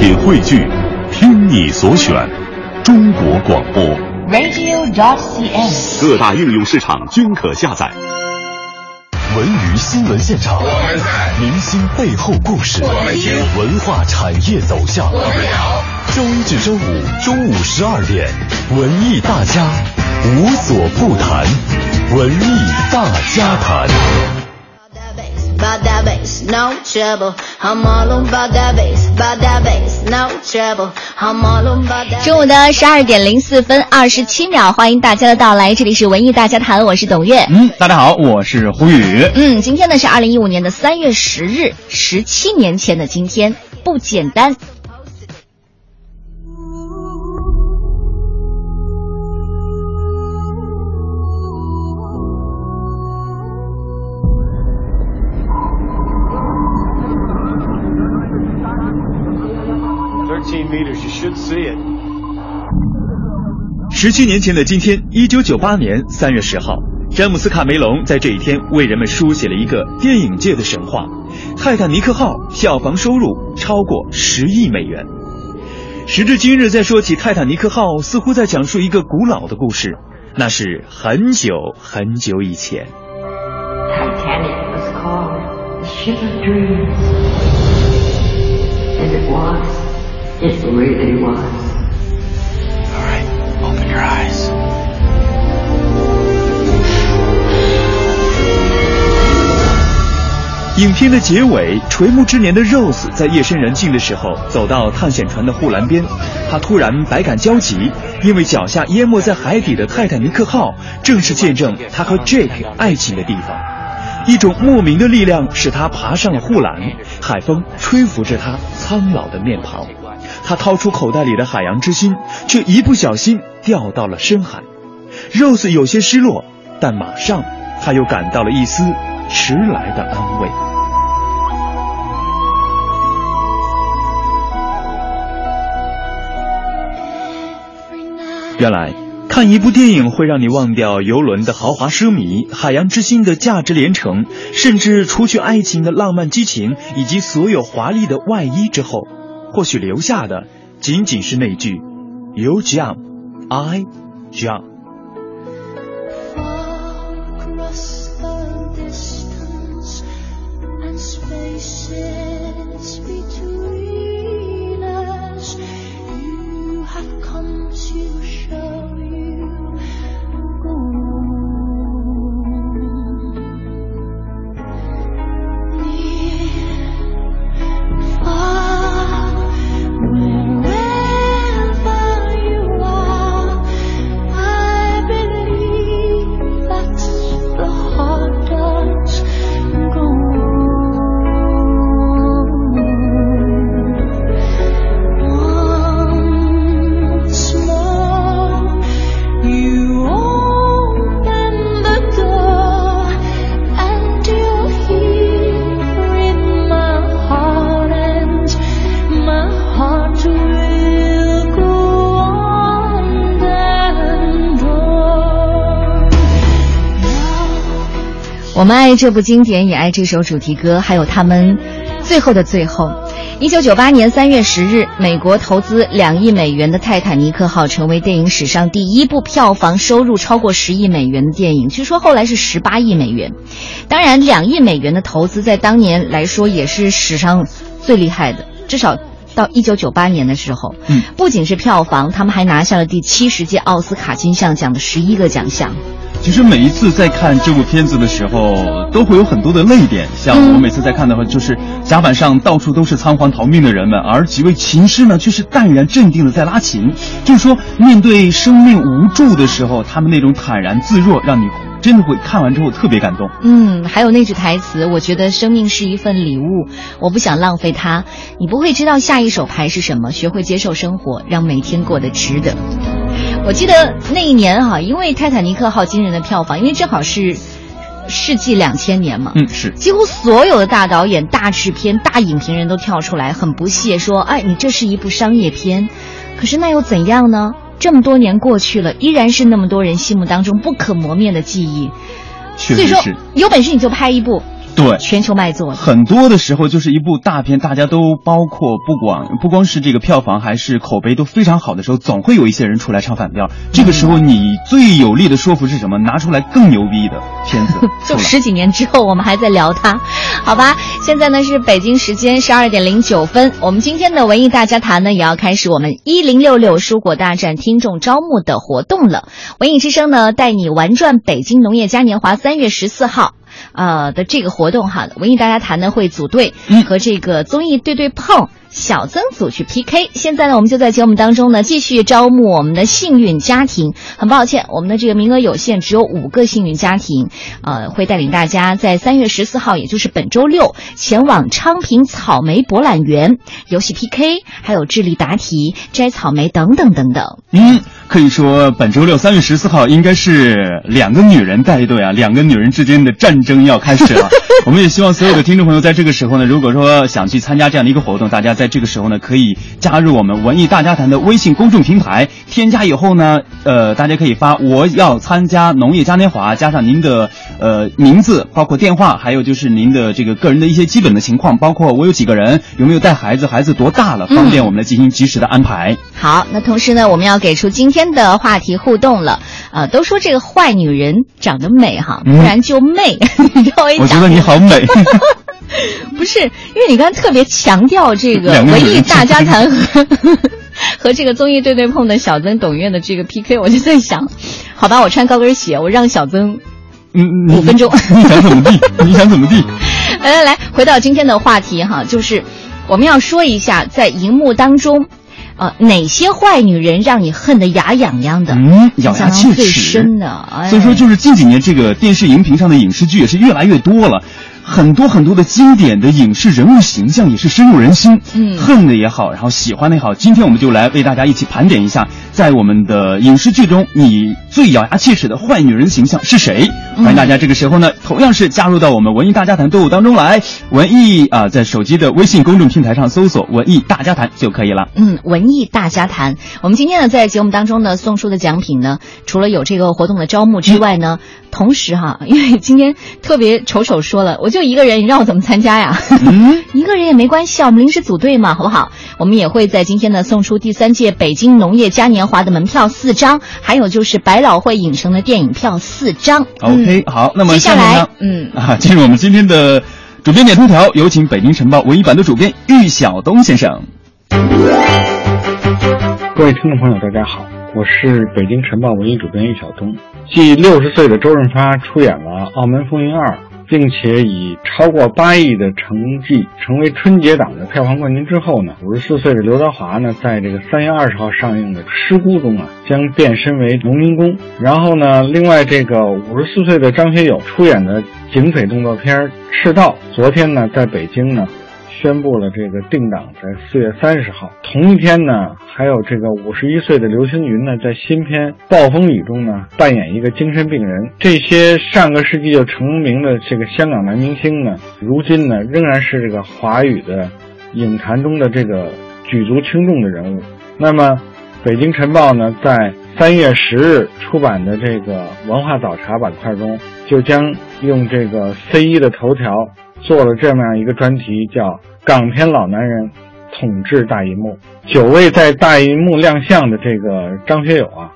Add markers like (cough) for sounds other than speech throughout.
品汇聚，听你所选，中国广播。radio.dot.cn，。各大应用市场均可下载。文娱新闻现场，我们在明星背后故事，我们听文化产业走向，我们聊。周一至周五中午十二点，文艺大家无所不谈，文艺大家谈。About that bass, no trouble. I'm all about that bass, about that bass, no trouble. I'm all about that. 中午的十二点零四分二十七秒，欢迎大家的到来，这里是文艺大家谈，我是董月。嗯，大家好，我是胡宇。嗯，今天呢是二零一五年的三月十日，十七年前的今天，不简单。Should see it. 十七年前的今天，一九九八年三月十号，詹姆斯·卡梅隆在这一天为人们书写了一个电影界的神话：泰坦尼克号票房收入超过十亿美元。时至今日，再说起泰坦尼克号，似乎在讲述一个古老的故事，那是很久很久以前。Titanic was called the ship of dreams. And it was. It really was. All right, open your eyes. 影片的结尾，垂暮之年的 Rose 在夜深人静的时候走到探险船的护栏边，她突然百感交集，因为脚下淹没在海底的泰坦尼克号正是见证她和 Jake 爱情的地方。一种莫名的力量使他爬上了护栏，海风吹拂着他苍老的面庞。他掏出口袋里的海洋之心，却一不小心掉到了深海。Rose 有些失落，但马上他又感到了一丝迟来的安慰。原来，看一部电影会让你忘掉游轮的豪华奢靡、海洋之心的价值连城，甚至除去爱情的浪漫激情以及所有华丽的外衣之后，或许留下的仅仅是那句 “You jump, I jump”。我们爱这部经典，也爱这首主题歌，还有他们最后的最后。一九九八年三月十日，美国投资两亿美元的泰坦尼克号成为电影史上第一部票房收入超过十亿美元的电影，据说后来是十八亿美元。当然，两亿美元的投资在当年来说也是史上最厉害的，至少。到一九九八年的时候，嗯，不仅是票房，他们还拿下了第七十届奥斯卡金像奖的十一个奖项。其实每一次在看这部片子的时候，都会有很多的泪点。像我每次在看的话，就是甲板上到处都是仓皇逃命的人们，而几位琴师呢，却是淡然镇定的在拉琴。就是说，面对生命无助的时候，他们那种坦然自若，让你真的会看完之后特别感动。嗯，还有那句台词，我觉得生命是一份礼物，我不想浪费它。你不会知道下一手牌是什么，学会接受生活，让每天过得值得。我记得那一年哈、因为《泰坦尼克号》惊人的票房，因为正好是世纪两千年嘛，嗯，是。几乎所有的大导演、大制片、大影评人都跳出来，很不屑说：“哎，你这是一部商业片。”可是那又怎样呢？这么多年过去了，依然是那么多人心目当中不可磨灭的记忆。所以说有本事你就拍一部，对全球卖座。很多的时候就是一部大片，大家都包括不光不光是这个票房，还是口碑都非常好的时候，总会有一些人出来唱反调。这个时候你最有力的说服是什么？拿出来更牛逼的片子 (laughs) 就十几年之后，我们还在聊它，好吧？现在呢是北京时间十二点零九分，我们今天的文艺大家谈呢也要开始我们一零六六蔬果大战听众招募的活动了。文艺之声呢带你玩转北京农业嘉年华，三月十四号。呃的这个活动哈，文艺大家谈呢会组队嗯。和这个综艺对对碰小曾组去 PK。现在呢，我们就在节目当中呢继续招募我们的幸运家庭。很抱歉，我们的这个名额有限，只有五个幸运家庭。呃，会带领大家在三月十四号，也就是本周六，前往昌平草莓博览园游戏 PK，还有智力答题、摘草莓等等等等。嗯，可以说本周六三月十四号应该是两个女人带队啊，两个女人之间的战争要开始了。(laughs) 我们也希望所有的听众朋友在这个时候呢，如果说想去参加这样的一个活动，大家在这个时候呢，可以加入我们文艺大家谈的微信公众平台，添加以后呢，呃，大家可以发我要参加农业嘉年华，加上您的呃名字，包括电话，还有就是您的这个个人的一些基本的情况，包括我有几个人，有没有带孩子，孩子多大了，方便我们来进行及时的安排。好，那同时呢，我们要给出今天的话题互动了。呃，都说这个坏女人长得美哈，不嗯然就媚。(laughs) 我觉得你好美。(laughs) (laughs) 不是，因为你刚才特别强调这个文艺大家谈和 (laughs) 和这个综艺对对碰的小曾董月的这个 PK，我就在想，好吧，我穿高跟鞋，我让小曾嗯，五分钟你想怎么地？你想怎么地？(laughs) 来来来，回到今天的话题哈，就是我们要说一下，在荧幕当中，呃，哪些坏女人让你恨得牙痒痒的？嗯，咬牙切最齿深的，哎所以说，就是近几年这个电视荧屏上的影视剧也是越来越多了。很多很多的经典的影视人物形象也是深入人心，嗯恨的也好，然后喜欢的也好。今天我们就来为大家一起盘点一下，在我们的影视剧中，你最咬牙切齿的坏女人形象是谁？嗯欢迎大家这个时候呢，同样是加入到我们文艺大家谈队伍当中来。文艺啊、在手机的微信公众平台上搜索“文艺大家谈”就可以了。嗯，文艺大家谈。我们今天呢，在节目当中呢，送出的奖品呢，除了有这个活动的招募之外呢，同时哈，因为今天特别丑丑说了，我就一个人，你让我怎么参加呀？嗯，(laughs) 一个人也没关系啊，我们临时组队嘛，好不好？我们也会在今天呢送出第三届北京农业嘉年华的门票四张，还有就是百老汇影城的电影票四张。OK，、好，那么接下来，嗯，啊，(laughs) 进入我们今天的主编点头条，有请北京晨报文艺版的主编玉晓东先生。各位听众朋友，大家好，我是北京晨报文艺主编玉晓东。继六十岁的周润发出演了《澳门风云二》，并且以超过八亿的成绩成为春节档的票房冠军之后呢，五十四岁的刘德华呢，在这个三月二十号上映的《失孤》中啊，将变身为农民工。然后呢，另外这个五十四岁的张学友出演的警匪动作片《赤道》，昨天呢，在北京呢。宣布了这个定档在四月三十号。同一天呢，还有这个五十一岁的刘青云呢，在新片《暴风雨》中呢扮演一个精神病人。这些上个世纪就成名的这个香港男明星呢，如今呢仍然是这个华语的影坛中的这个举足轻重的人物。那么，北京晨报呢，在三月十日出版的这个文化早茶板块中，就将用这个 C 一的头条做了这么样一个专题，叫“港片老男人统治大银幕”。九位在大银幕亮相的这个张学友啊，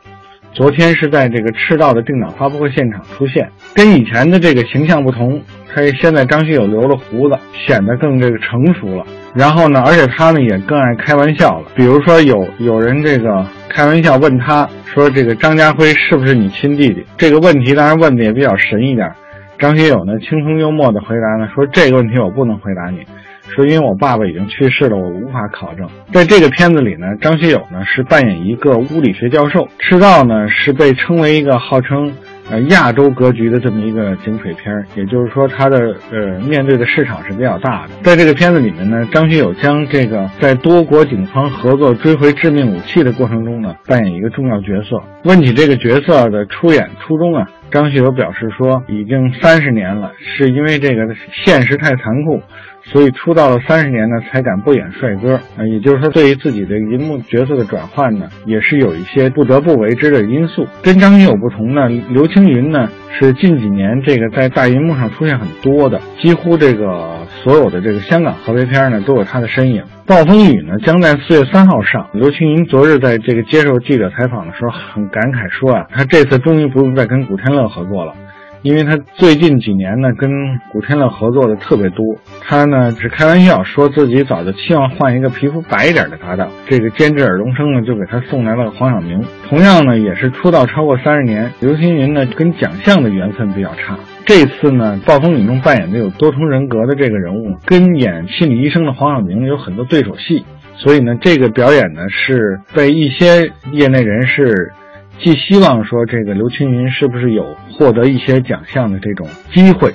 昨天是在这个赤道的定档发布会现场出现，跟以前的这个形象不同，他现在张学友留了胡子，显得更这个成熟了。然后呢，而且他呢也更爱开玩笑了。比如说有有人这个开玩笑问他说：“这个张家辉是不是你亲弟弟？”这个问题当然问的也比较神一点。张学友呢轻松幽默的回答呢说：“这个问题我不能回答你，说因为我爸爸已经去世了，我无法考证。”在这个片子里呢，张学友呢是扮演一个物理学教授，《赤道》呢是被称为一个号称。呃，亚洲格局的这么一个警匪片，也就是说，它的呃面对的市场是比较大的。在这个片子里面呢，张学友将这个在多国警方合作追回致命武器的过程中呢，扮演一个重要角色。问起这个角色的出演初衷啊，张学友表示说，已经三十年了，是因为这个现实太残酷，所以出道了三十年呢，才敢不演帅哥。啊，也就是说，对于自己的银幕角色的转换呢，也是有一些不得不为之的因素。跟张学友不同呢，刘青云呢是近几年这个在大银幕上出现很多的，几乎这个所有的这个香港合拍片呢都有他的身影。《暴风雨》呢将在四月三号上。刘青云昨日在这个接受记者采访的时候，很感慨说啊，他这次终于不用再跟古天乐合作了。因为他最近几年呢，跟古天乐合作的特别多。他呢只开玩笑说自己早就期望换一个皮肤白一点的搭档。这个监制尔冬升呢就给他送来了黄晓明。同样呢也是出道超过三十年，刘青云呢跟奖项的缘分比较差。这次呢《暴风雨》中扮演的有多重人格的这个人物，跟演心理医生的黄晓明有很多对手戏。所以呢这个表演呢是被一些业内人士。寄希望说这个刘青云是不是有获得一些奖项的这种机会？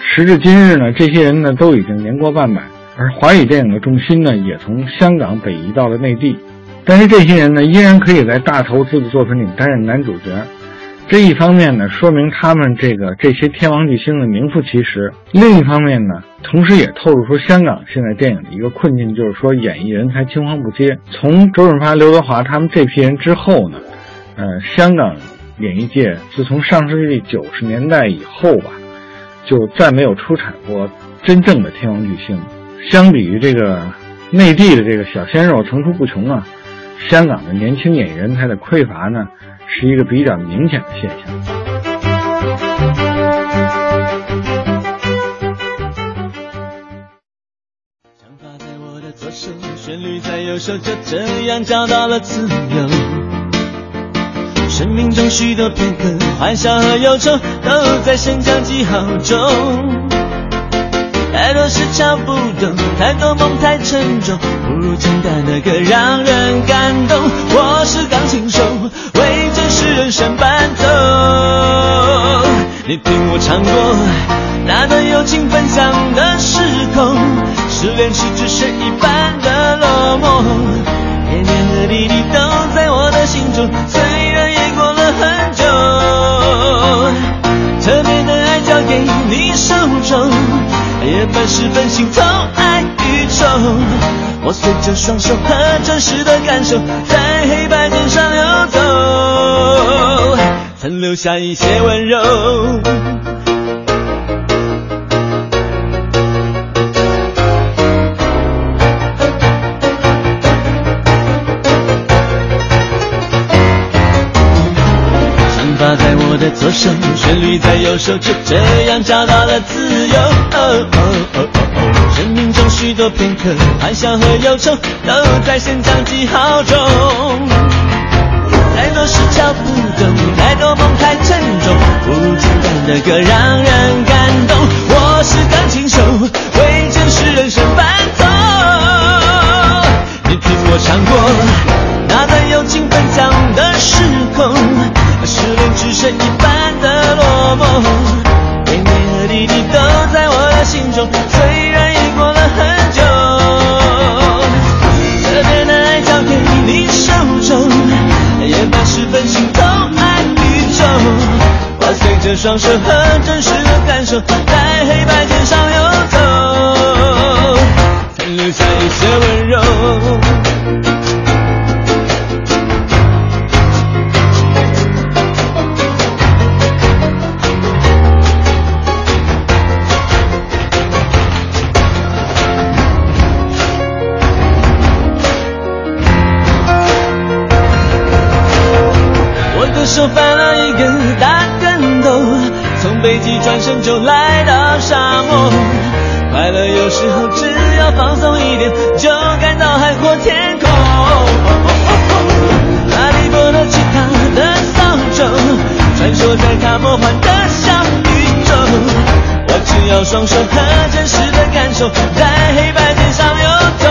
时至今日呢，这些人呢都已经年过半百，而华语电影的重心呢也从香港北移到了内地。但是这些人呢依然可以在大投资的作品里担任男主角。这一方面呢说明他们这个这些天王巨星的名副其实；另一方面呢，同时也透露出香港现在电影的一个困境，就是说演艺人才青黄不接。从周润发、刘德华他们这批人之后呢？呃，香港演艺界自从上世纪九十年代以后吧，就再没有出产过真正的天王巨星。相比于这个内地的这个小鲜肉层出不穷啊，香港的年轻演艺人才的匮乏呢，是一个比较明显的现象。长发在我的左手，旋律在右手，就这样找到了自由。生命中许多片刻，欢笑和忧愁都在升降记号中。太多事敲不懂，太多梦太沉重，不如简单的歌让人感动。我是钢琴手，为真实人生伴奏。你听我唱过那段友情分享的时空，失恋时只剩一半的落寞，点点和滴滴都在我的心中。最很久，特别的爱交给你手中，也半是份心痛爱与愁。我随着双手和真实的感受，在黑白键上游走，曾留下一些温柔。的左手，旋律在右手，就这样找到了自由。生命中许多片刻，欢笑和忧愁都在升降记号中。太多事敲不动，太多梦太沉重，不如简单的歌让人感动。我是钢琴手，为真实人生伴奏。你听我唱过那段友情分享的时空。是只剩一半的落寞，点点和滴滴都在我的心中，虽然已过了很久。特别的爱交给你手中，也把十分心痛爱宇宙。我随着双手和真实的感受，在黑白键上游走，曾留下一些温柔。手翻了一个大跟头，从北极转身就来到沙漠。快乐有时候只要放松一点，就感到海阔天空。哈利波特吉他的扫帚，穿梭在他魔幻的小宇宙。我只要双手和真实的感受，在黑白键上游走，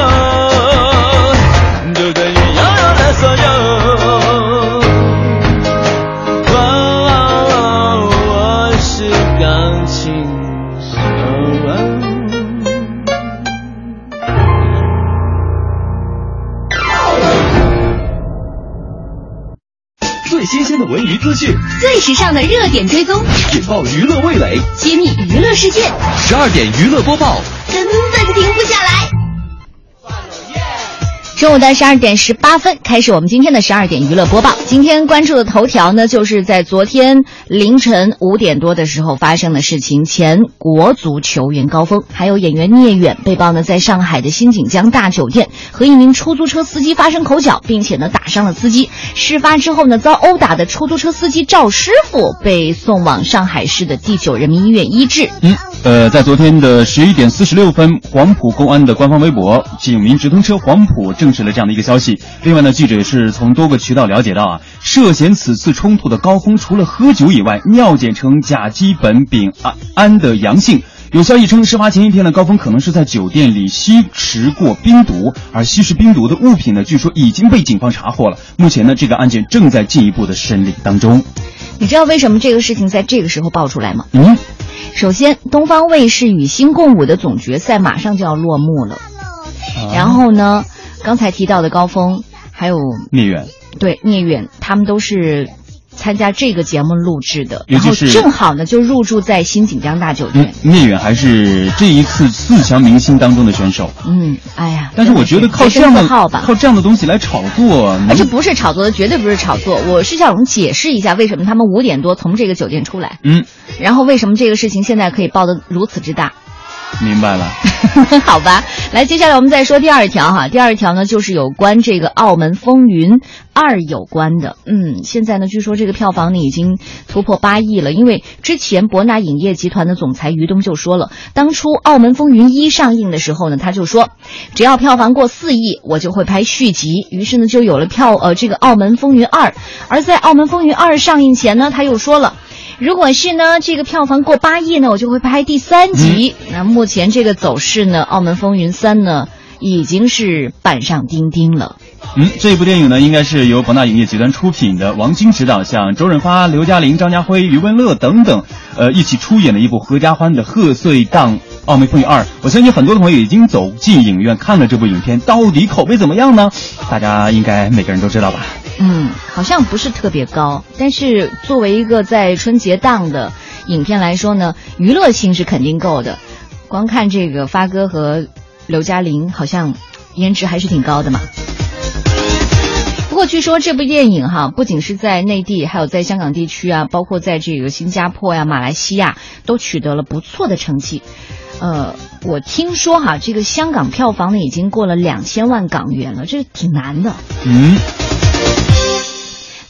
就等于拥有了所有。时尚的热点追踪，引爆娱乐味蕾，揭秘娱乐世界。十二点娱乐播报，根本停不下来。中午的十二点十八分开始，我们今天的十二点娱乐播报。今天关注的头条呢，就是在昨天凌晨五点多的时候发生的事情。前国足球员高峰，还有演员聂远被曝呢，在上海的新锦江大酒店和一名出租车司机发生口角，并且呢打伤了司机。事发之后呢，遭殴打的出租车司机赵师傅被送往上海市的第九人民医院医治。嗯，呃，在昨天的十一点四十六分，黄埔公安的官方微博“警民直通车黄埔”证实了这样的一个消息。另外呢，记者也是从多个渠道了解到啊，涉嫌此次冲突的高峰，除了喝酒以外，尿检呈甲基苯丙胺胺的阳性。有消息称，事发前一天呢，高峰可能是在酒店里吸食过冰毒，而吸食冰毒的物品呢，据说已经被警方查获了。目前呢，这个案件正在进一步的审理当中。你知道为什么这个事情在这个时候爆出来吗？嗯，首先，东方卫视与星共舞的总决赛马上就要落幕了，然后呢，刚才提到的高峰还有聂远，对聂远，他们都是参加这个节目录制的，然后是正好呢就入住在新锦江大酒嗯店。，聂远还是这一次四强明星当中的选手。嗯，哎呀，但是我觉得靠这样的洁身自好吧。靠这样的东西来炒作，能而且不是炒作的，绝对不是炒作。我是想解释一下，为什么他们五点多从这个酒店出来，嗯，然后为什么这个事情现在可以爆得如此之大。明白了。(laughs) 好吧，来，接下来我们再说第二条哈。第二条呢，就是有关这个《澳门风云二》有关的。嗯，现在呢，据说这个票房呢已经突破八亿了。因为之前博纳影业集团的总裁于东就说了，当初《澳门风云一》上映的时候呢，他就说，只要票房过四亿，我就会拍续集。于是呢，就有了票呃这个《澳门风云二》。而在《澳门风云二》上映前呢，他又说了。如果是呢，这个票房过八亿呢，我就会拍第三集。那目前这个走势呢，《澳门风云三》呢已经是板上钉钉了。嗯，这部电影呢，应该是由博纳影业集团出品的，王晶执导，像周润发、刘嘉玲、张家辉、余文乐等等，呃，一起出演的一部合家欢的贺岁档《澳门风云二》。我相信很多的朋友已经走进影院看了这部影片，到底口碑怎么样呢？大家应该每个人都知道吧？嗯，好像不是特别高，但是作为一个在春节档的影片来说呢，娱乐性是肯定够的。光看这个发哥和刘嘉玲，好像颜值还是挺高的嘛。不过据说这部电影哈，不仅是在内地，还有在香港地区啊，包括在这个新加坡呀、马来西亚，都取得了不错的成绩。呃，我听说哈，这个香港票房呢已经过了两千万港元了，这挺难的。嗯。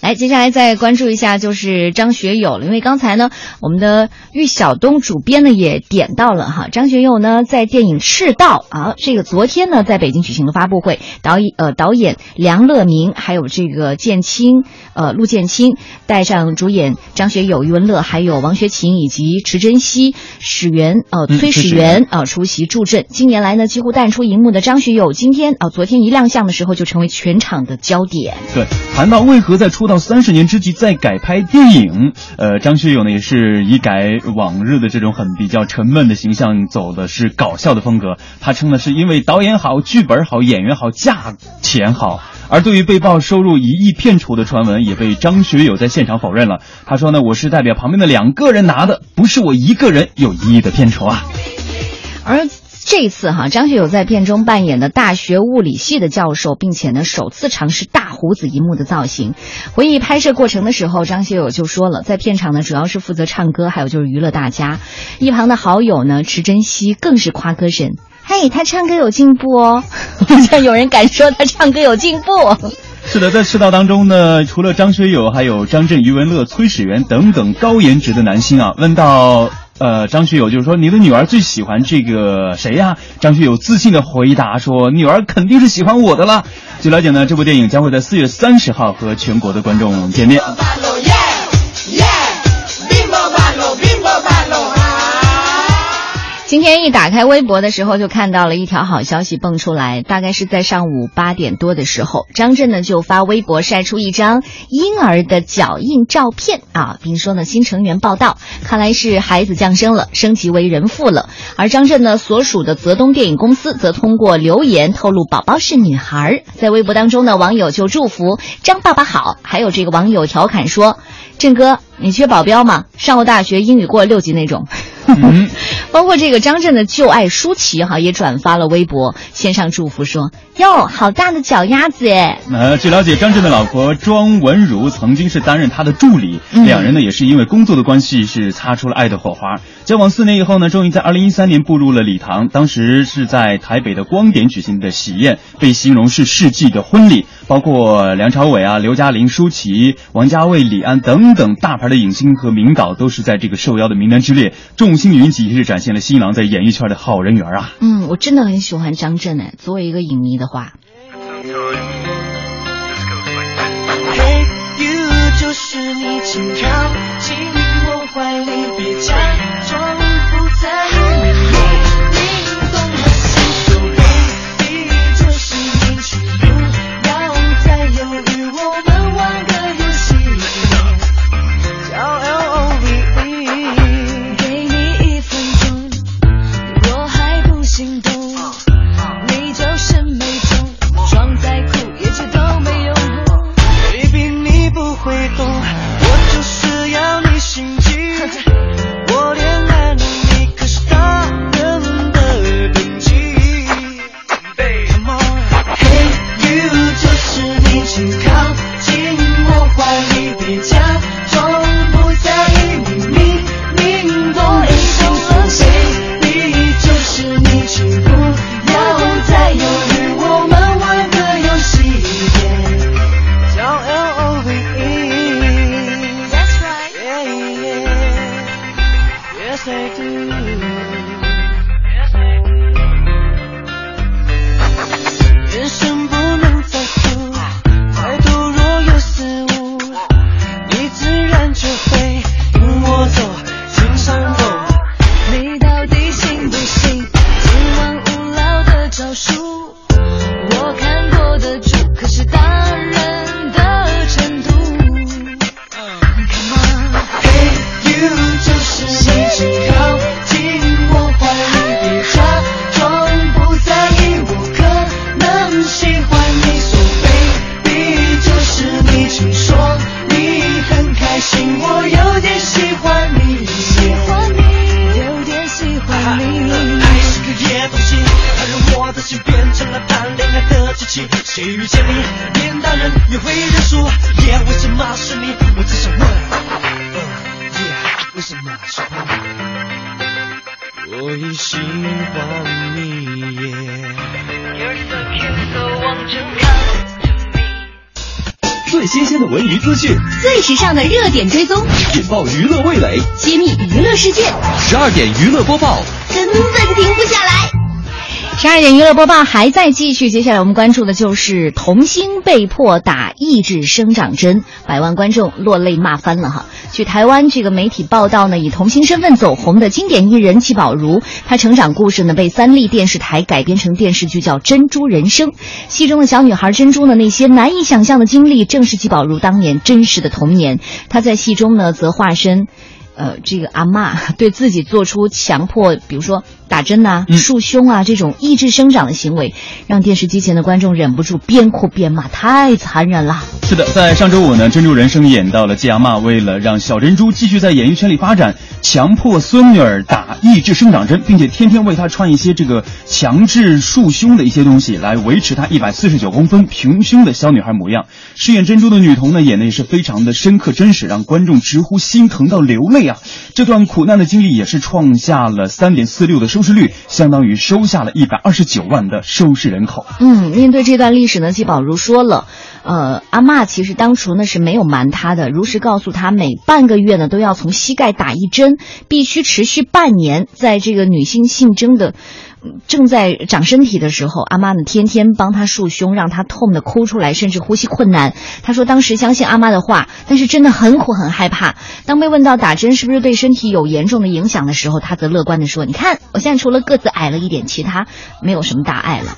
来，接下来再关注一下，就是张学友了。因为刚才呢，我们的玉晓东主编呢也点到了哈，张学友呢在电影《赤道》啊，这个昨天呢在北京举行了发布会，导演呃导演梁乐明还有这个建青呃陆建清带上主演张学友、余文乐还有王学勤以及池珍熙、史源呃嗯崔始源源啊、出席助阵。近年来呢几乎淡出荧幕的张学友，今天啊、昨天一亮相的时候就成为全场的焦点。对，谈到为何在出道三十年之际再改拍电影，呃，张学友呢也是以改往日的这种很比较沉闷的形象，走的是搞笑的风格。他称呢是因为导演好、剧本好、演员好、价钱好。而对于被曝收入一亿片酬的传闻，也被张学友在现场否认了。他说呢，我是代表旁边的两个人拿的，不是我一个人有一亿的片酬啊。而这次哈，张学友在片中扮演的大学物理系的教授，并且呢首次尝试大胡子一幕的造型。回忆拍摄过程的时候，张学友就说了，在片场呢主要是负责唱歌，还有就是娱乐大家。一旁的好友呢池珍熙更是夸歌神，嘿，他唱歌有进步哦，好像有人敢说他唱歌有进步。是的，在赤道当中呢，除了张学友，还有张震、余文乐、崔始源等等高颜值的男星啊。问到呃张学友，就是说你的女儿最喜欢这个谁呀、张学友自信的回答说，女儿肯定是喜欢我的啦。据了解呢，这部电影将会在四月三十号和全国的观众见面。今天一打开微博的时候，就看到了一条好消息蹦出来，大概是在上午八点多的时候，张震呢就发微博晒出一张婴儿的脚印照片啊，并说呢新成员报道，看来是孩子降生了，升级为人父了。而张震呢所属的泽东电影公司则通过留言透露宝宝是女孩。在微博当中呢，网友就祝福张爸爸好，还有这个网友调侃说：“震哥，你缺保镖吗？上过大学，英语过六级那种。”嗯 (laughs) 包括这个张震的旧爱舒淇哈也转发了微博，献上祝福说：“哟，好大的脚丫子哎！”呃，据了解，张震的老婆庄文如曾经是担任他的助理，嗯两人呢也是因为工作的关系是擦出了爱的火花。交往四年以后呢，终于在二零一三年步入了礼堂。当时是在台北的光点举行的喜宴，被形容是世纪的婚礼，包括梁朝伟啊、刘嘉玲、舒淇、王家卫、李安等等大牌的影星和名导都是在这个受邀的名单之列。众星云集，是展现了新郎在演艺圈的好人缘啊。嗯，我真的很喜欢张震哎，作为一个影迷的话就是你，请靠近我怀里，别假点追踪，引爆娱乐味蕾，揭秘娱乐世界，十二点娱乐播报。根本停不下来。十二点娱乐播报还在继续，接下来我们关注的就是童星被迫打抑制生长针，百万观众落泪骂翻了哈。据台湾这个媒体报道呢，以童星身份走红的经典艺人纪宝如，她成长故事呢被三立电视台改编成电视剧叫《珍珠人生》，戏中的小女孩珍珠呢那些难以想象的经历，正是纪宝如当年真实的童年。她在戏中呢则化身。呃，这个阿妈 (laughs) 对自己做出强迫，比如说打针呐、嗯束胸啊这种抑制生长的行为，让电视机前的观众忍不住边哭边骂，太残忍了。是的，在上周五呢，《珍珠人生》演到了季阿妈为了让小珍珠继续在演艺圈里发展，强迫孙女儿打抑制生长针，并且天天为她穿一些这个强制束胸的一些东西，来维持她一百四十九公分平胸的小女孩模样。饰演珍珠的女童呢，演的也是非常的深刻真实，让观众直呼心疼到流泪呀！这段苦难的经历也是创下了三点四六的收视率，相当于收下了一百二十九万的收视人口。嗯，面对这段历史呢，季宝如说了，呃，阿嬷其实当初呢是没有瞒她的，如实告诉她，每半个月呢都要从膝盖打一针，必须持续半年。在这个女性性征的。嗯正在长身体的时候，阿妈呢天天帮他束胸，让他痛得哭出来，甚至呼吸困难。他说当时相信阿妈的话，但是真的很苦很害怕。当被问到打针是不是对身体有严重的影响的时候，他则乐观地说：“你看，我现在除了个子矮了一点，其他没有什么大碍了。”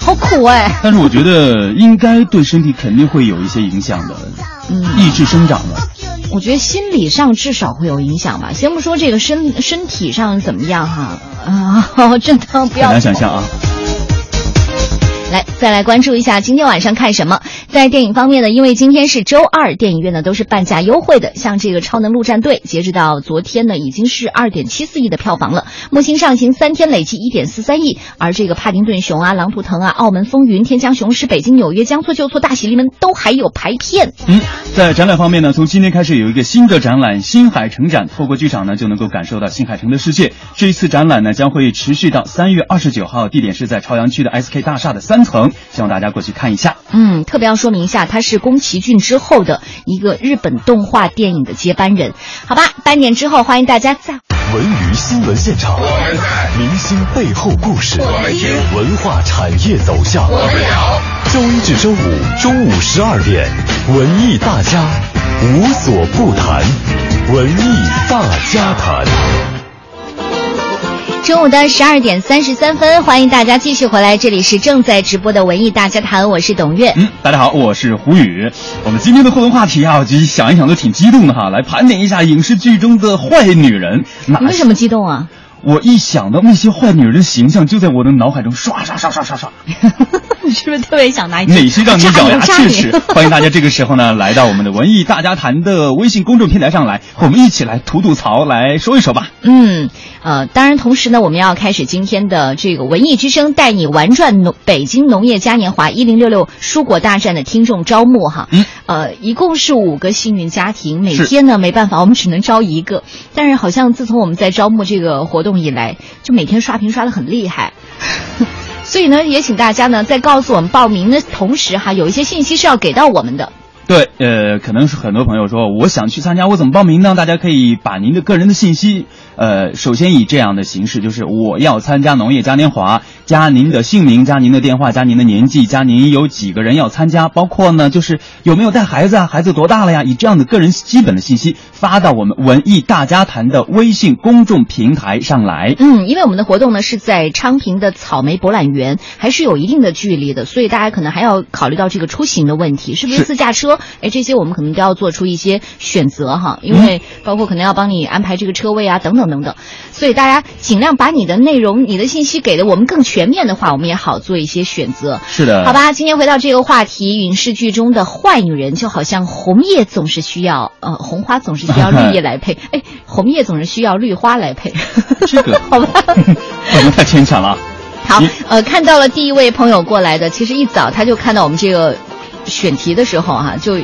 好苦哎！但是我觉得应该对身体肯定会有一些影响的，嗯，抑制生长的。我觉得心理上至少会有影响吧。先不说这个身身体上怎么样哈，啊，(laughs) 真的不要很难想象啊。来，再来关注一下今天晚上看什么。在电影方面呢，因为今天是周二，电影院呢都是半价优惠的。像这个《超能陆战队》，截止到昨天呢，已经是二点七四亿的票房了。木星上行三天累计一点四三亿，而这个《帕丁顿熊》啊、《狼图腾》啊、《澳门风云》、《天降雄狮》、《北京纽约》、《将错就错》、《大喜临门》都还有排片。嗯，在展览方面呢，从今天开始有一个新的展览——新海城展，透过剧场呢就能够感受到新海城的世界。这一次展览呢将会持续到三月二十九号，地点是在朝阳区的 SK 大厦的三层，希望大家过去看一下。嗯，特别要说明一下，他是宫崎骏之后的一个日本动画电影的接班人。好吧，半点之后欢迎大家在文娱新闻现场，明星背后故事，文化产业走向。周一至周五中午十二点，文艺大家无所不谈，文艺大家谈。中午的十二点三十三分，欢迎大家继续回来，这里是正在直播的文艺大家谈，我是董月。嗯，大家好，我是胡宇。我们今天的互动话题啊，我就想一想都挺激动的哈，来盘点一下影视剧中的坏女人。你为什么激动啊？我一想到那些坏女人的形象，就在我的脑海中刷刷刷刷刷刷。你 (laughs) 是不是特别想拿？哪些让你咬牙切齿？欢迎大家这个时候呢，来到我们的文艺大家谈的微信公众平台上来，和我们一起来吐吐槽，来说一说吧。嗯，呃，当然，同时呢，我们要开始今天的这个文艺之声带你玩转农北京农业嘉年华一零六六蔬果大战的听众招募哈。嗯。呃，一共是五个幸运家庭，每天呢没办法，我们只能招一个。但是好像自从我们在招募这个活动以来，就每天刷屏刷的很厉害。所以呢，也请大家呢在告诉我们报名的同时哈，有一些信息是要给到我们的。对，呃，可能是很多朋友说，我想去参加，我怎么报名呢？大家可以把您的个人的信息，呃，首先以这样的形式，就是我要参加农业嘉年华，加您的姓名，加您的电话，加您的年纪，加您有几个人要参加，包括呢，就是有没有带孩子啊，孩子多大了呀？以这样的个人基本的信息发到我们文艺大家谈的微信公众平台上来。嗯，因为我们的活动呢是在昌平的草莓博览园，还是有一定的距离的，所以大家可能还要考虑到这个出行的问题，是不是自驾车？哎，这些我们可能都要做出一些选择哈，因为包括可能要帮你安排这个车位啊，等等等等。所以大家尽量把你的内容、你的信息给的我们更全面的话，我们也好做一些选择。是的，好吧。今天回到这个话题，影视剧中的坏女人就好像红叶总是需要呃红花总是需要绿叶来配，(laughs) 哎，红叶总是需要绿花来配。这个 (laughs) 好吧，(laughs) 不能太牵强了。好，呃，看到了第一位朋友过来的，其实一早他就看到我们这个选题的时候啊，就。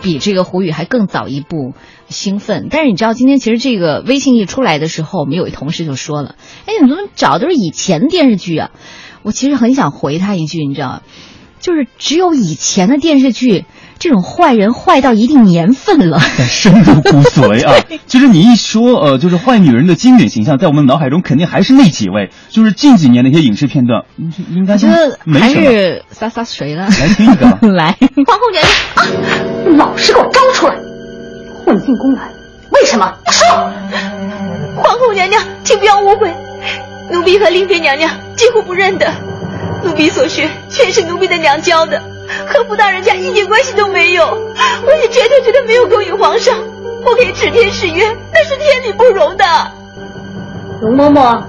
比这个胡宇还更早一步兴奋，但是你知道今天其实这个微信一出来的时候，我们有一同事就说了：“哎，你怎么找的都是以前电视剧啊？”我其实很想回他一句，你知道，就是只有以前的电视剧，这种坏人坏到一定年份了，(laughs) 深入骨髓啊。(laughs) 其实你一说呃，就是坏女人的经典形象，在我们脑海中肯定还是那几位，就是近几年的一些影视片段，应该觉得还是洒洒水了。来听一个，(laughs) 来，皇后娘娘啊！老实给我招出来！混进宫来，为什么？说！皇后娘娘，请不要误会，奴婢和令妃娘娘几乎不认得，奴婢所学全是奴婢的娘教的，和福大人家一点关系都没有。我也绝对绝对没有勾引皇上，不可以指天誓约，那是天理不容的。容嬷嬷，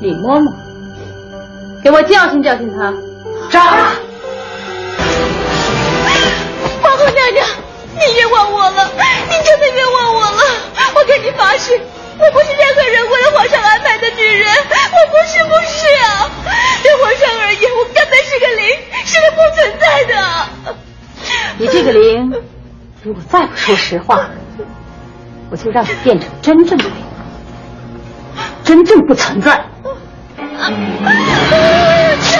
李嬷嬷，给我教训教训他。杀！皇后娘娘，你冤枉我了，你真的冤枉我了！我跟你发誓，我不是任何人为了皇上安排的女人，我不是不是啊！对皇上而言，我根本是个零，是个不存在的。你这个零，如果再不说实话，我就让你变成真正的零，真正不存在。(laughs)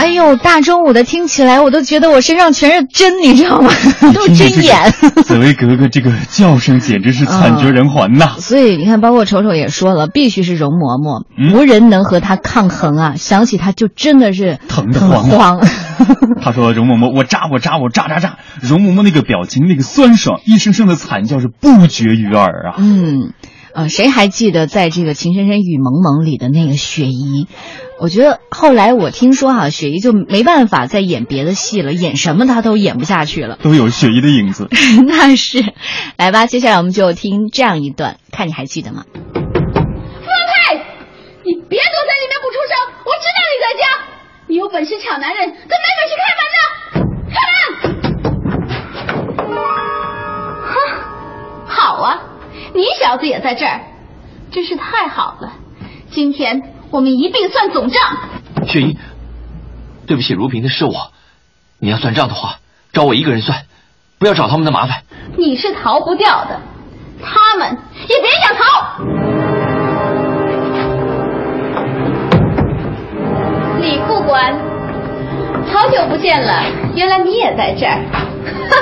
哎呦，大中午的听起来，我都觉得我身上全是针，你知道吗？(laughs) 都是针眼。紫薇格格这个叫声简直是惨绝人寰呐！所以你看，包括丑丑也说了，必须是容嬷嬷，无人能和她抗衡啊！想起她就真的是疼得慌。(laughs) 他说：“容嬷嬷，我扎我扎我扎扎扎！”容嬷嬷那个表情，那个酸爽，一声声的惨叫是不绝于耳啊！嗯，呃，谁还记得在这个《情深深雨蒙蒙》里的那个雪姨？我觉得后来我听说哈，雪姨就没办法再演别的戏了，演什么她都演不下去了，都有雪姨的影子。(laughs) 那是，来吧，接下来我们就听这样一段，看你还记得吗？福太，你别躲在里面不出声，我知道你在家。你有本事抢男人，可没本事开门呢！开门！哼，好啊，你小子也在这儿，真是太好了。今天我们一并算总账。雪姨，对不起，如萍的是我。你要算账的话，找我一个人算，不要找他们的麻烦。你是逃不掉的，他们也别想逃。李副官，好久不见了，原来你也在这儿，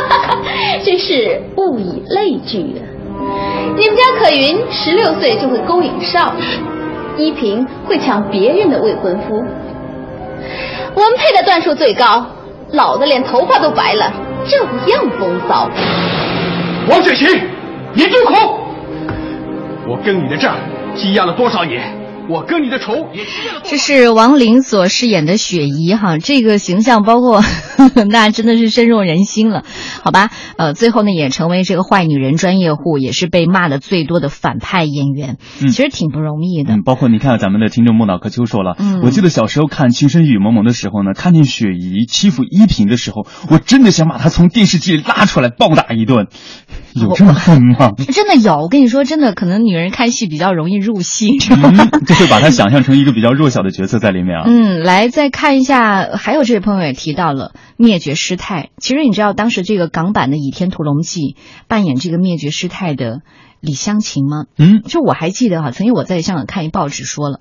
(laughs) 真是物以类聚啊！你们家可云十六岁就会勾引少爷，依萍会抢别人的未婚夫，我们配的段数最高，老的连头发都白了，照样风骚。王雪琴，你住口！我跟你的账积压了多少年？我跟你的仇。这是王琳所饰演的雪姨哈，这个形象包括 (laughs) 那真的是深入人心了，好吧？呃，最后呢也成为这个坏女人专业户，也是被骂的最多的反派演员，嗯其实挺不容易的。嗯，包括你看咱们的听众莫脑壳秋说了，嗯我记得小时候看《情深雨蒙蒙》的时候呢，看见雪姨欺负依萍的时候，我真的想把她从电视机里拉出来暴打一顿，有这么狠吗？(laughs) 真的有，我跟你说，真的可能女人看戏比较容易入戏，嗯，就会把她想象成一个比较弱小的角色在里面啊。嗯，来再看一下，还有这位朋友也提到了灭绝师太。其实你知道当时这个港版的《倚天屠龙记》扮演这个灭绝师太的李香琴吗？嗯，就我还记得哈，曾经我在香港看一报纸说了。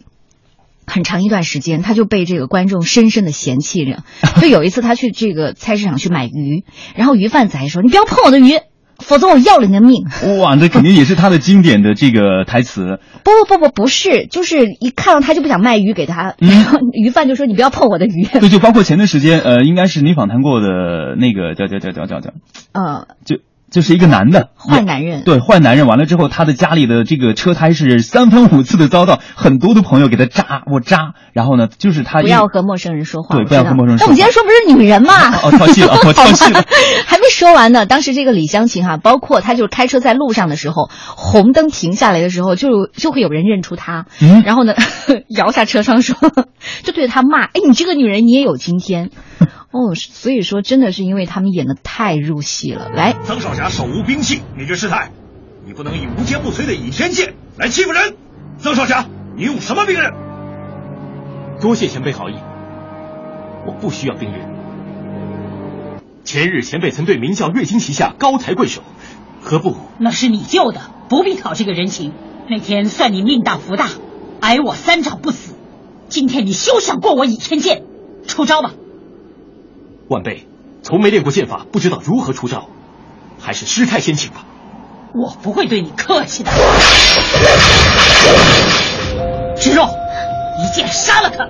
很长一段时间，他就被这个观众深深的嫌弃着。(laughs) 就有一次，他去这个菜市场去买鱼，然后鱼贩子还说：“你不要碰我的鱼，否则我要了你的命。”哇，这肯定也是他的经典的这个台词。(laughs) 不不不不，不是，就是一看到他就不想卖鱼给他，嗯然后 (laughs) 鱼贩就说：“你不要碰我的鱼。(laughs) ”对，就包括前段时间，呃，应该是你访谈过的那个叫叫叫叫叫叫，呃，就就是一个男的坏男人，对，坏男人完了之后，他的家里的这个车胎是三番五次的遭到很多的朋友给他扎，我扎，然后呢，就是他不要和陌生人说话。对，不要和陌生人说话。那我们今天说不是女人嘛？哦，跳戏了，我跳戏了，(laughs) 还没说完呢。当时这个李湘琴哈，包括她就是开车在路上的时候，红灯停下来的时候，就就会有人认出她，嗯，然后呢，(laughs) 摇下车窗说，(laughs) 就对着她骂：“哎，你这个女人，你也有今天。”哦，所以说真的是因为他们演的太入戏了。来，曾少侠手无兵器，灭绝师太，你不能以无坚不摧的倚天剑来欺负人。曾少侠，你用什么兵刃？多谢前辈好意，我不需要兵刃。前日前辈曾对明教月经旗下高抬贵手，何不？那是你救的，不必讨这个人情。那天算你命大福大，挨我三掌不死。今天你休想过我倚天剑，出招吧！晚辈从没练过剑法，不知道如何出招，还是师太先请吧。我不会对你客气的。植肉，一剑杀了他！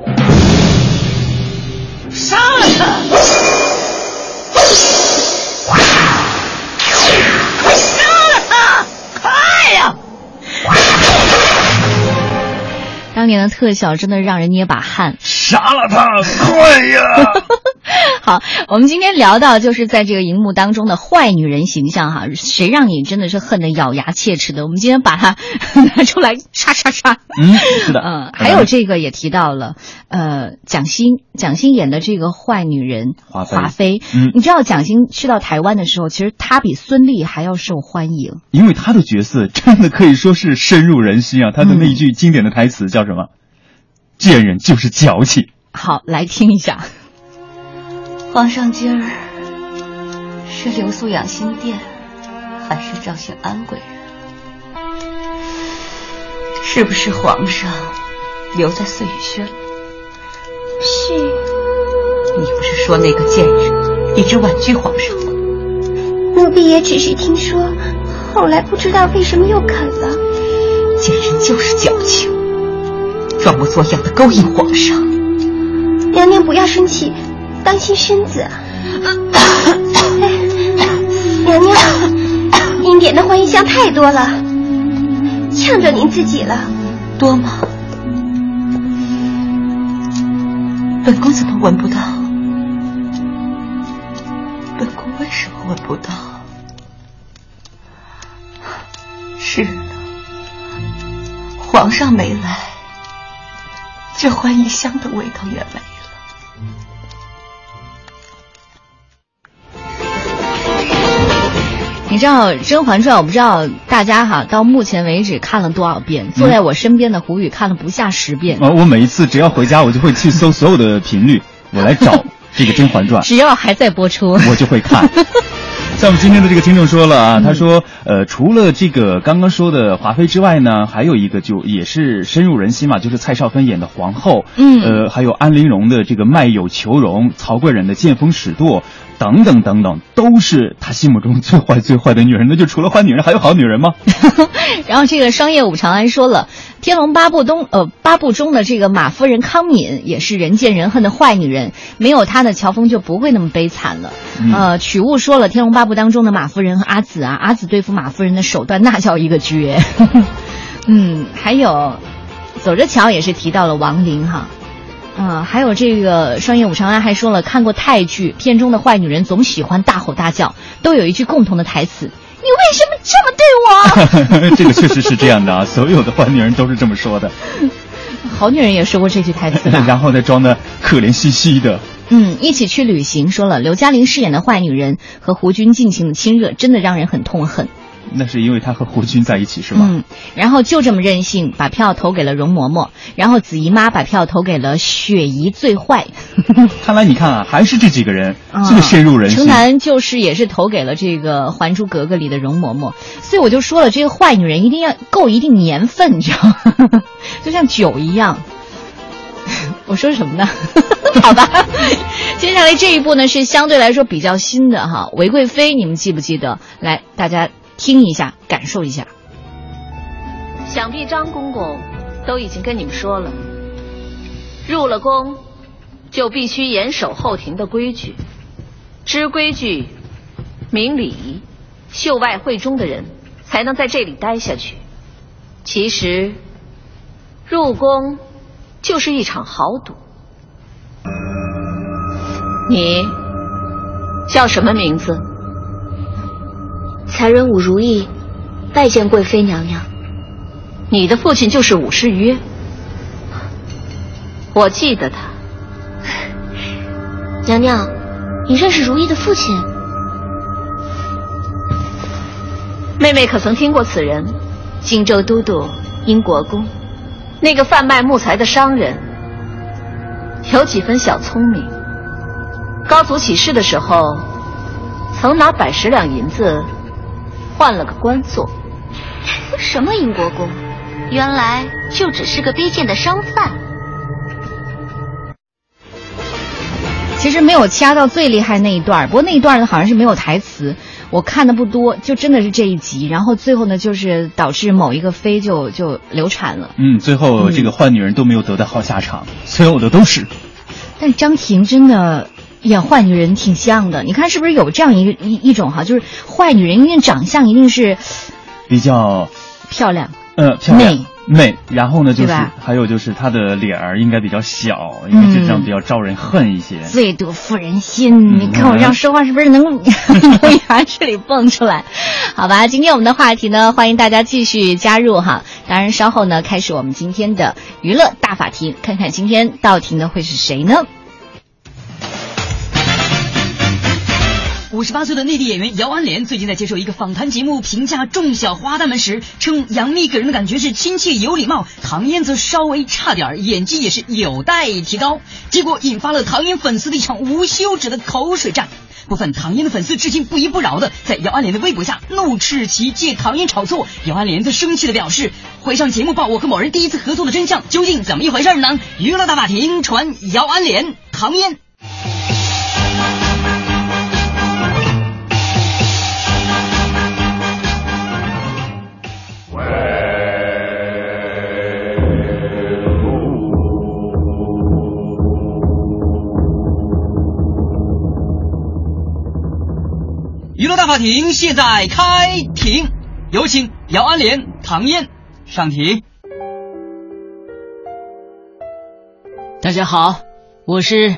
杀了他！杀了他！快呀！当年的特效真的让人捏把汗。杀了他！快呀！(laughs) 好，我们今天聊到就是在这个荧幕当中的坏女人形象哈，谁让你真的是恨得咬牙切齿的？我们今天把它 (laughs) 拿出来刷刷刷。嗯，是的，嗯，还有这个也提到了，呃，蒋欣，蒋欣演的这个坏女人华妃华妃，嗯你知道蒋欣去到台湾的时候，其实她比孙俪还要受欢迎。因为她的角色真的可以说是深入人心啊！她的那一句经典的台词叫什么？贱人就是矫情。好，来听一下。皇上今儿是留宿养心殿，还是召见安贵人？是不是皇上留在碎雨轩？是。你不是说那个贱人一直婉拒皇上吗？奴婢也只是听说，后来不知道为什么又肯了。贱人就是矫情，装模作样的勾引皇上。娘娘不要生气。当心身子！哎，(coughs) 娘娘，您点的欢宜香太多了，呛着您自己了。多吗？本宫怎么闻不到？本宫为什么闻不到？是呢，皇上没来，这欢宜香的味道也没了。你知道《甄嬛传》，我不知道大家哈到目前为止看了多少遍。坐在我身边的胡宇看了不下十遍。啊，我每一次只要回家，我就会去搜所有的频率，我来找这个《甄嬛传》。(laughs) 只要还在播出，我就会看。像我们今天的这个听众说了啊，他说，呃，除了这个刚刚说的华妃之外呢，还有一个就也是深入人心嘛，就是蔡少芬演的皇后，嗯，呃，还有安陵容的这个卖友求荣，曹贵人的见风使舵，等等等等，都是他心目中最坏最坏的女人。那就除了坏女人，还有好女人吗？(laughs) 然后这个商业五长安说了，《天龙八部》中呃八部中的这个马夫人康敏也是人见人恨的坏女人，没有她呢，乔峰就不会那么悲惨了。呃，曲悟说了，《天龙八部》当中的马夫人和阿紫啊，阿紫对付马夫人的手段那叫一个绝。(laughs) 嗯，还有走着瞧也是提到了王林哈。嗯，还有这个商业五常安还说了，看过泰剧，片中的坏女人总喜欢大吼大叫，都有一句共同的台词。你为什么这么对我？(laughs) 这个确实是这样的啊，所有的坏女人都是这么说的。(laughs) 好女人也说过这句台词，然后再装的可怜兮兮的。嗯，一起去旅行，说了刘嘉玲饰演的坏女人和胡军尽情的亲热，真的让人很痛恨。那是因为他和胡军在一起是吗？嗯，然后就这么任性，把票投给了容嬷嬷，然后紫姨妈把票投给了雪姨最坏。(laughs) 看来你看啊，还是这几个人这个深入人心。城南就是也是投给了这个《还珠格格》里的容嬷嬷，所以我就说了，这个坏女人一定要够一定年份，你知道吗？(laughs) 就像酒一样。(laughs) 我说什么呢？好吧，接下来这一部呢是相对来说比较新的哈，《韦贵妃》，你们记不记得？来，大家。听一下，感受一下。想必张公公都已经跟你们说了，入了宫就必须严守后庭的规矩，知规矩、明礼仪、秀外慧中的人才能在这里待下去。其实，入宫就是一场豪赌。你叫什么名字？才人武如意，拜见贵妃娘娘。你的父亲就是武士约，我记得他。(laughs) 娘娘，你认识如意的父亲？妹妹可曾听过此人？荆州都督英国公，那个贩卖木材的商人，有几分小聪明。高祖起事的时候，曾拿百十两银子。换了个官做，什么英国公？原来就只是个卑贱的商贩。其实没有掐到最厉害那一段，不过那一段呢好像是没有台词，我看的不多，就真的是这一集。然后最后呢，就是导致某一个妃就就流产了。嗯，最后这个坏女人都没有得到好下场，所有的都是。但张婷真的。演坏女人挺像的，你看是不是有这样一个一一种哈，就是坏女人一定长相一定是比较漂亮，呃，漂亮美美，然后呢就是还有就是她的脸儿应该比较小，应该是这样比较招人恨一些。最毒妇人心，你看我这样说话是不是能 (laughs) 从牙齿里蹦出来？好吧，今天我们的话题呢，欢迎大家继续加入哈。当然稍后呢，开始我们今天的娱乐大法庭，看看今天到庭的会是谁呢？五十八岁的内地演员姚安莲最近在接受一个访谈节目，评价众小花旦们时，称杨幂给人的感觉是亲切有礼貌，唐嫣则稍微差点，演技也是有待提高。结果引发了唐嫣粉丝的一场无休止的口水战。部分唐嫣的粉丝至今不依不饶的在姚安莲的微博下怒斥其借唐嫣炒作，姚安莲则生气的表示会上节目报我和某人第一次合作的真相，究竟怎么一回事呢？娱乐大法庭传姚安莲、唐嫣。法庭现在开庭，有请姚安莲、唐嫣上庭。大家好，我是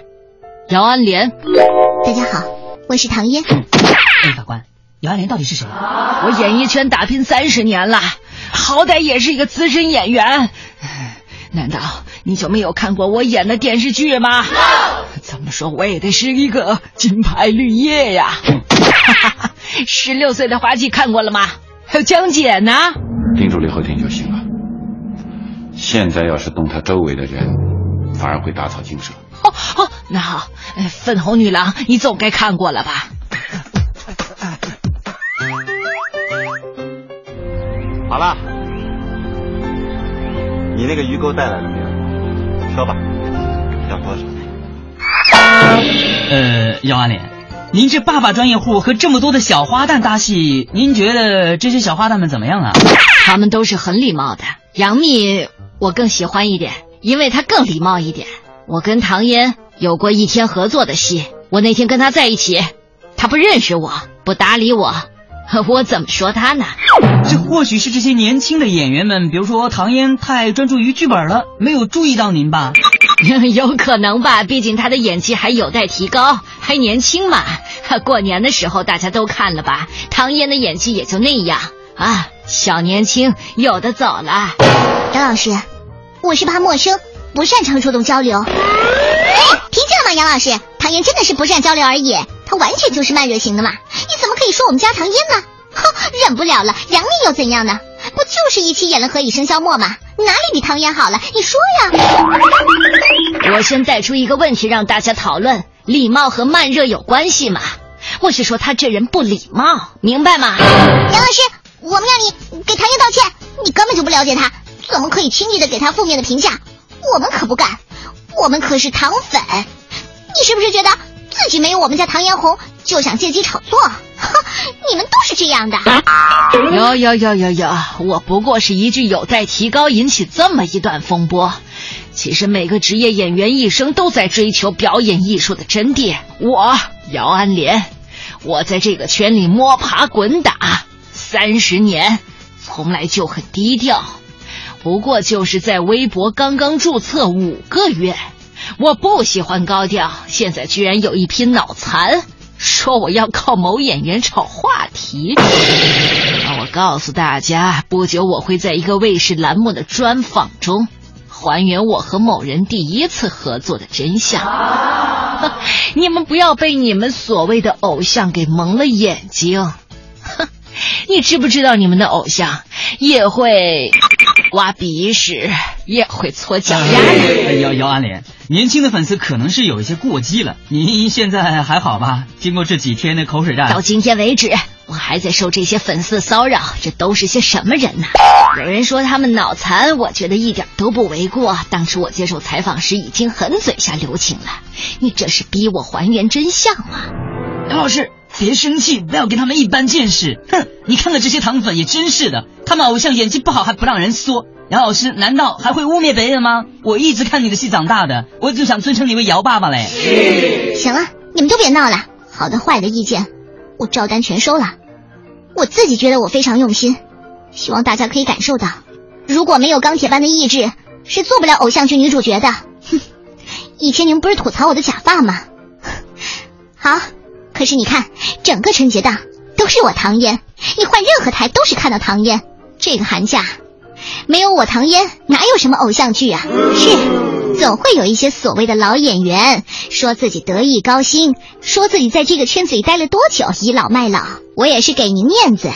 姚安莲。大家好，我是唐嫣。哎，法官，姚安莲到底是谁？我演艺圈打拼三十年了，好歹也是一个资深演员。难道你就没有看过我演的电视剧吗？怎么说我也得是一个金牌绿叶呀！(laughs) 十六岁的滑稽看过了吗？还有江姐呢。盯住李后天就行了。现在要是动他周围的人，反而会打草惊蛇。哦哦，那好，粉红女郎你总该看过了吧？好了，你那个鱼钩带来了没有？说吧，要多少？呃，姚安莲，您这爸爸专业户和这么多的小花旦搭戏，您觉得这些小花旦们怎么样啊？他们都是很礼貌的。杨幂我更喜欢一点，因为她更礼貌一点。我跟唐嫣有过一天合作的戏，我那天跟她在一起，她不认识我，不搭理我，我怎么说他呢？这或许是这些年轻的演员们，比如说唐嫣太专注于剧本了，没有注意到您吧？(laughs) 有可能吧，毕竟她的演技还有待提高，还年轻嘛。(laughs) 过年的时候大家都看了吧？唐嫣的演技也就那样啊，小年轻有的走了。杨老师，我是怕陌生，不擅长主动交流。哎，凭这吗，杨老师？唐嫣真的是不善交流而已，她完全就是慢热型的嘛。你怎么可以说我们家唐嫣呢？哼，忍不了了，杨幂又怎样呢？不就是一起演了《何以笙箫默》吗？哪里比唐嫣好了？你说呀！我先带出一个问题让大家讨论：礼貌和慢热有关系吗？我是说他这人不礼貌，明白吗？杨老师，我们让你给唐嫣道歉，你根本就不了解他，怎么可以轻易的给他负面的评价？我们可不敢，我们可是唐粉。你是不是觉得自己没有我们家唐嫣红，就想借机炒作？哼，(laughs) 你们都是这样的。有有有有有，我不过是一句有待提高，引起这么一段风波。其实每个职业演员一生都在追求表演艺术的真谛。我姚安莲，我在这个圈里摸爬滚打三十年，从来就很低调。不过就是在微博刚刚注册五个月，我不喜欢高调，现在居然有一批脑残。说我要靠某演员炒话题，我告诉大家，不久我会在一个卫视栏目的专访中，还原我和某人第一次合作的真相。(laughs) 你们不要被你们所谓的偶像给蒙了眼睛。哼，(laughs) 你知不知道你们的偶像也会挖鼻屎，也会搓脚丫子？姚姚安莲。年轻的粉丝可能是有一些过激了，您现在还好吧？经过这几天的口水战，到今天为止，我还在受这些粉丝骚扰，这都是些什么人呢？有人说他们脑残，我觉得一点都不为过。当时我接受采访时已经很嘴下留情了，你这是逼我还原真相啊！杨老师，别生气，不要跟他们一般见识。哼，你看看这些糖粉也真是的，他们偶像演技不好还不让人说。杨老师难道还会污蔑别人吗？我一直看你的戏长大的，我就想尊称你为姚爸爸嘞。行了，你们都别闹了。好的坏的意见，我照单全收了。我自己觉得我非常用心，希望大家可以感受到，如果没有钢铁般的意志，是做不了偶像剧女主角的。哼，以前你们不是吐槽我的假发吗？(laughs) 好，可是你看，整个春节档都是我唐嫣，你换任何台都是看到唐嫣。这个寒假。没有我唐嫣，哪有什么偶像剧啊？是，总会有一些所谓的老演员说自己得意高薪，说自己在这个圈子里待了多久，倚老卖老。我也是给您面子，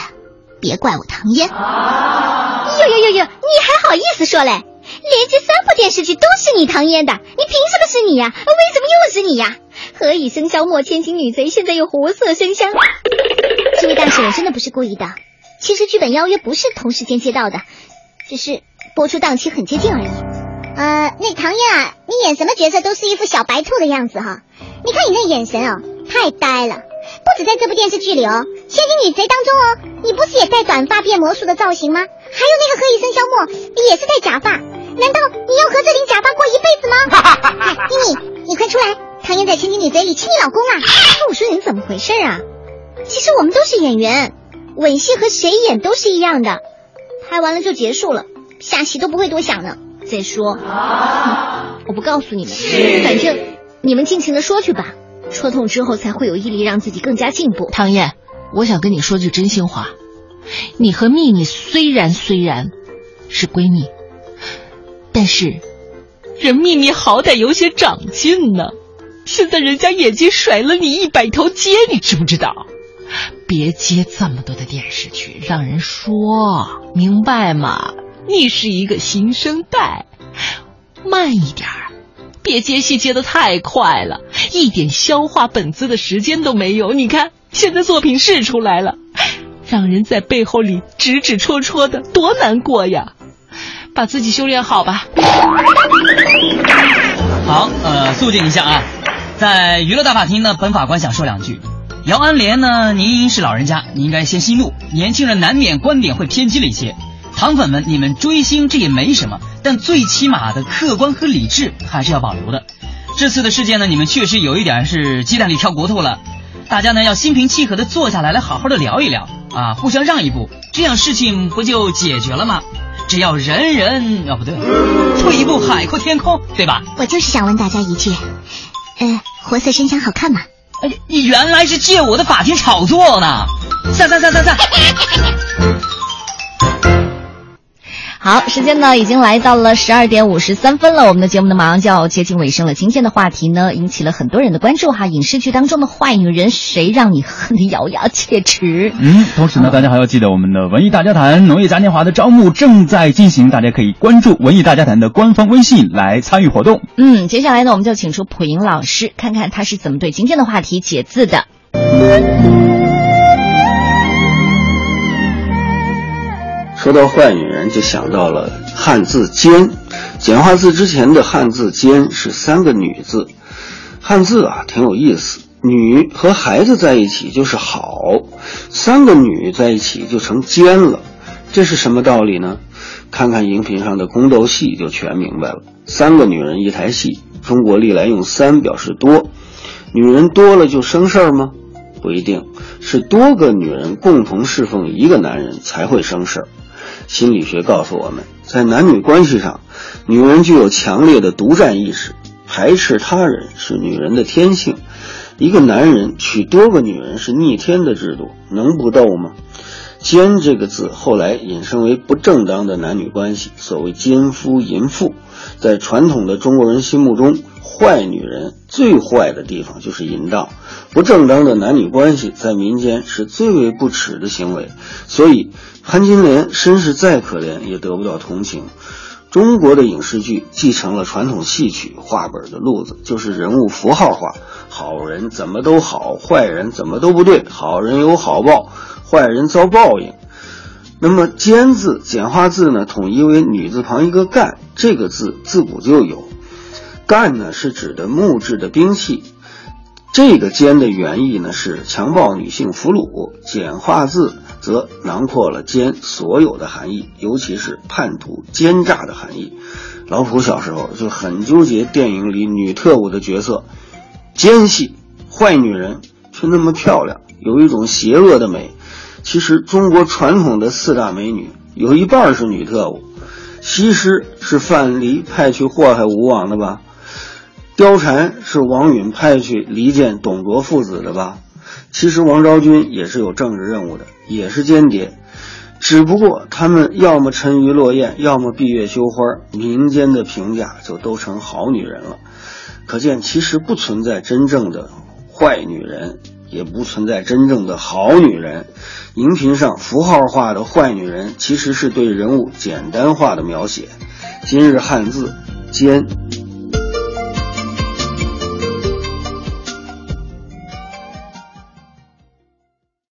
别怪我唐嫣。哟哟哟哟，你还好意思说嘞？连续三部电视剧都是你唐嫣的，你凭什么是你呀？为什么又是你呀？何以笙箫默、千金女贼，现在又活色生香。这位大使，我真的不是故意的。其实剧本邀约不是同时间接到的。只是播出档期很接近而已。呃，那唐嫣啊，你演什么角色都是一副小白兔的样子哈。你看你那眼神哦，太呆了。不止在这部电视剧里哦，《千金女贼》当中哦，你不是也戴短发变魔术的造型吗？还有那个《何以笙箫默》也是戴假发。难道你要和这顶假发过一辈子吗？哈哈咪咪，你快出来！唐嫣在《千金女嘴》里亲你老公啊！我说人怎么回事啊？其实我们都是演员，吻戏和谁演都是一样的。拍完了就结束了，下戏都不会多想呢。再说，(laughs) 我不告诉你们，反正你们尽情的说去吧。戳痛之后才会有毅力，让自己更加进步。唐嫣，我想跟你说句真心话，你和秘密虽然虽然是闺蜜，但是人秘密好歹有些长进呢。现在人家眼睛甩了你一百条街，你知不知道？别接这么多的电视剧，让人说明白吗？你是一个新生代，慢一点儿，别接戏接的太快了，一点消化本子的时间都没有。你看现在作品是出来了，让人在背后里指指戳戳的，多难过呀！把自己修炼好吧。好，呃，肃静一下啊。在娱乐大法庭呢，本法官想说两句。姚安莲呢，您是老人家，你应该先息怒。年轻人难免观点会偏激了一些。糖粉们，你们追星这也没什么，但最起码的客观和理智还是要保留的。这次的事件呢，你们确实有一点是鸡蛋里挑骨头了。大家呢要心平气和的坐下来，来好好的聊一聊啊，互相让一步，这样事情不就解决了吗？只要人人哦不对，退一步海阔天空，对吧？我就是想问大家一句，呃，活色生香好看吗？哎，你原来是借我的法庭炒作呢！散散散散散。好，时间呢已经来到了十二点五十三分了，我们的节目呢马上就要接近尾声了。今天的话题呢引起了很多人的关注哈，影视剧当中的坏女人，谁让你恨得咬牙切齿？嗯，同时呢，大家还要记得我们的文艺大家谈农业嘉年华的招募正在进行，大家可以关注文艺大家谈的官方微信来参与活动。嗯，接下来呢，我们就请出普莹老师，看看他是怎么对今天的话题解字的。说到坏女人，就想到了汉字“奸”，简化字之前的汉字“奸”是三个女字。汉字啊，挺有意思，女和孩子在一起就是好，三个女在一起就成奸了，这是什么道理呢？看看荧屏上的宫斗戏就全明白了。三个女人一台戏，中国历来用“三”表示多，女人多了就生事儿吗？不一定，是多个女人共同侍奉一个男人才会生事儿。心理学告诉我们，在男女关系上，女人具有强烈的独占意识，排斥他人是女人的天性。一个男人娶多个女人是逆天的制度，能不斗吗？奸这个字后来引申为不正当的男女关系，所谓奸夫淫妇。在传统的中国人心目中，坏女人最坏的地方就是淫荡，不正当的男女关系在民间是最为不耻的行为，所以。潘金莲身世再可怜，也得不到同情。中国的影视剧继承了传统戏曲话本的路子，就是人物符号化，好人怎么都好，坏人怎么都不对，好人有好报，坏人遭报应。那么“奸”字简化字呢，统一为女字旁一个“干”，这个字自古就有，“干”呢是指的木质的兵器。这个“奸”的原意呢是强暴女性俘虏，简化字。则囊括了奸所有的含义，尤其是叛徒、奸诈的含义。老普小时候就很纠结电影里女特务的角色，奸细、坏女人却那么漂亮，有一种邪恶的美。其实中国传统的四大美女有一半是女特务，西施是范蠡派去祸害吴王的吧？貂蝉是王允派去离间董卓父子的吧？其实王昭君也是有政治任务的，也是间谍，只不过他们要么沉鱼落雁，要么闭月羞花，民间的评价就都成好女人了。可见，其实不存在真正的坏女人，也不存在真正的好女人。荧屏上符号化的坏女人，其实是对人物简单化的描写。今日汉字“奸”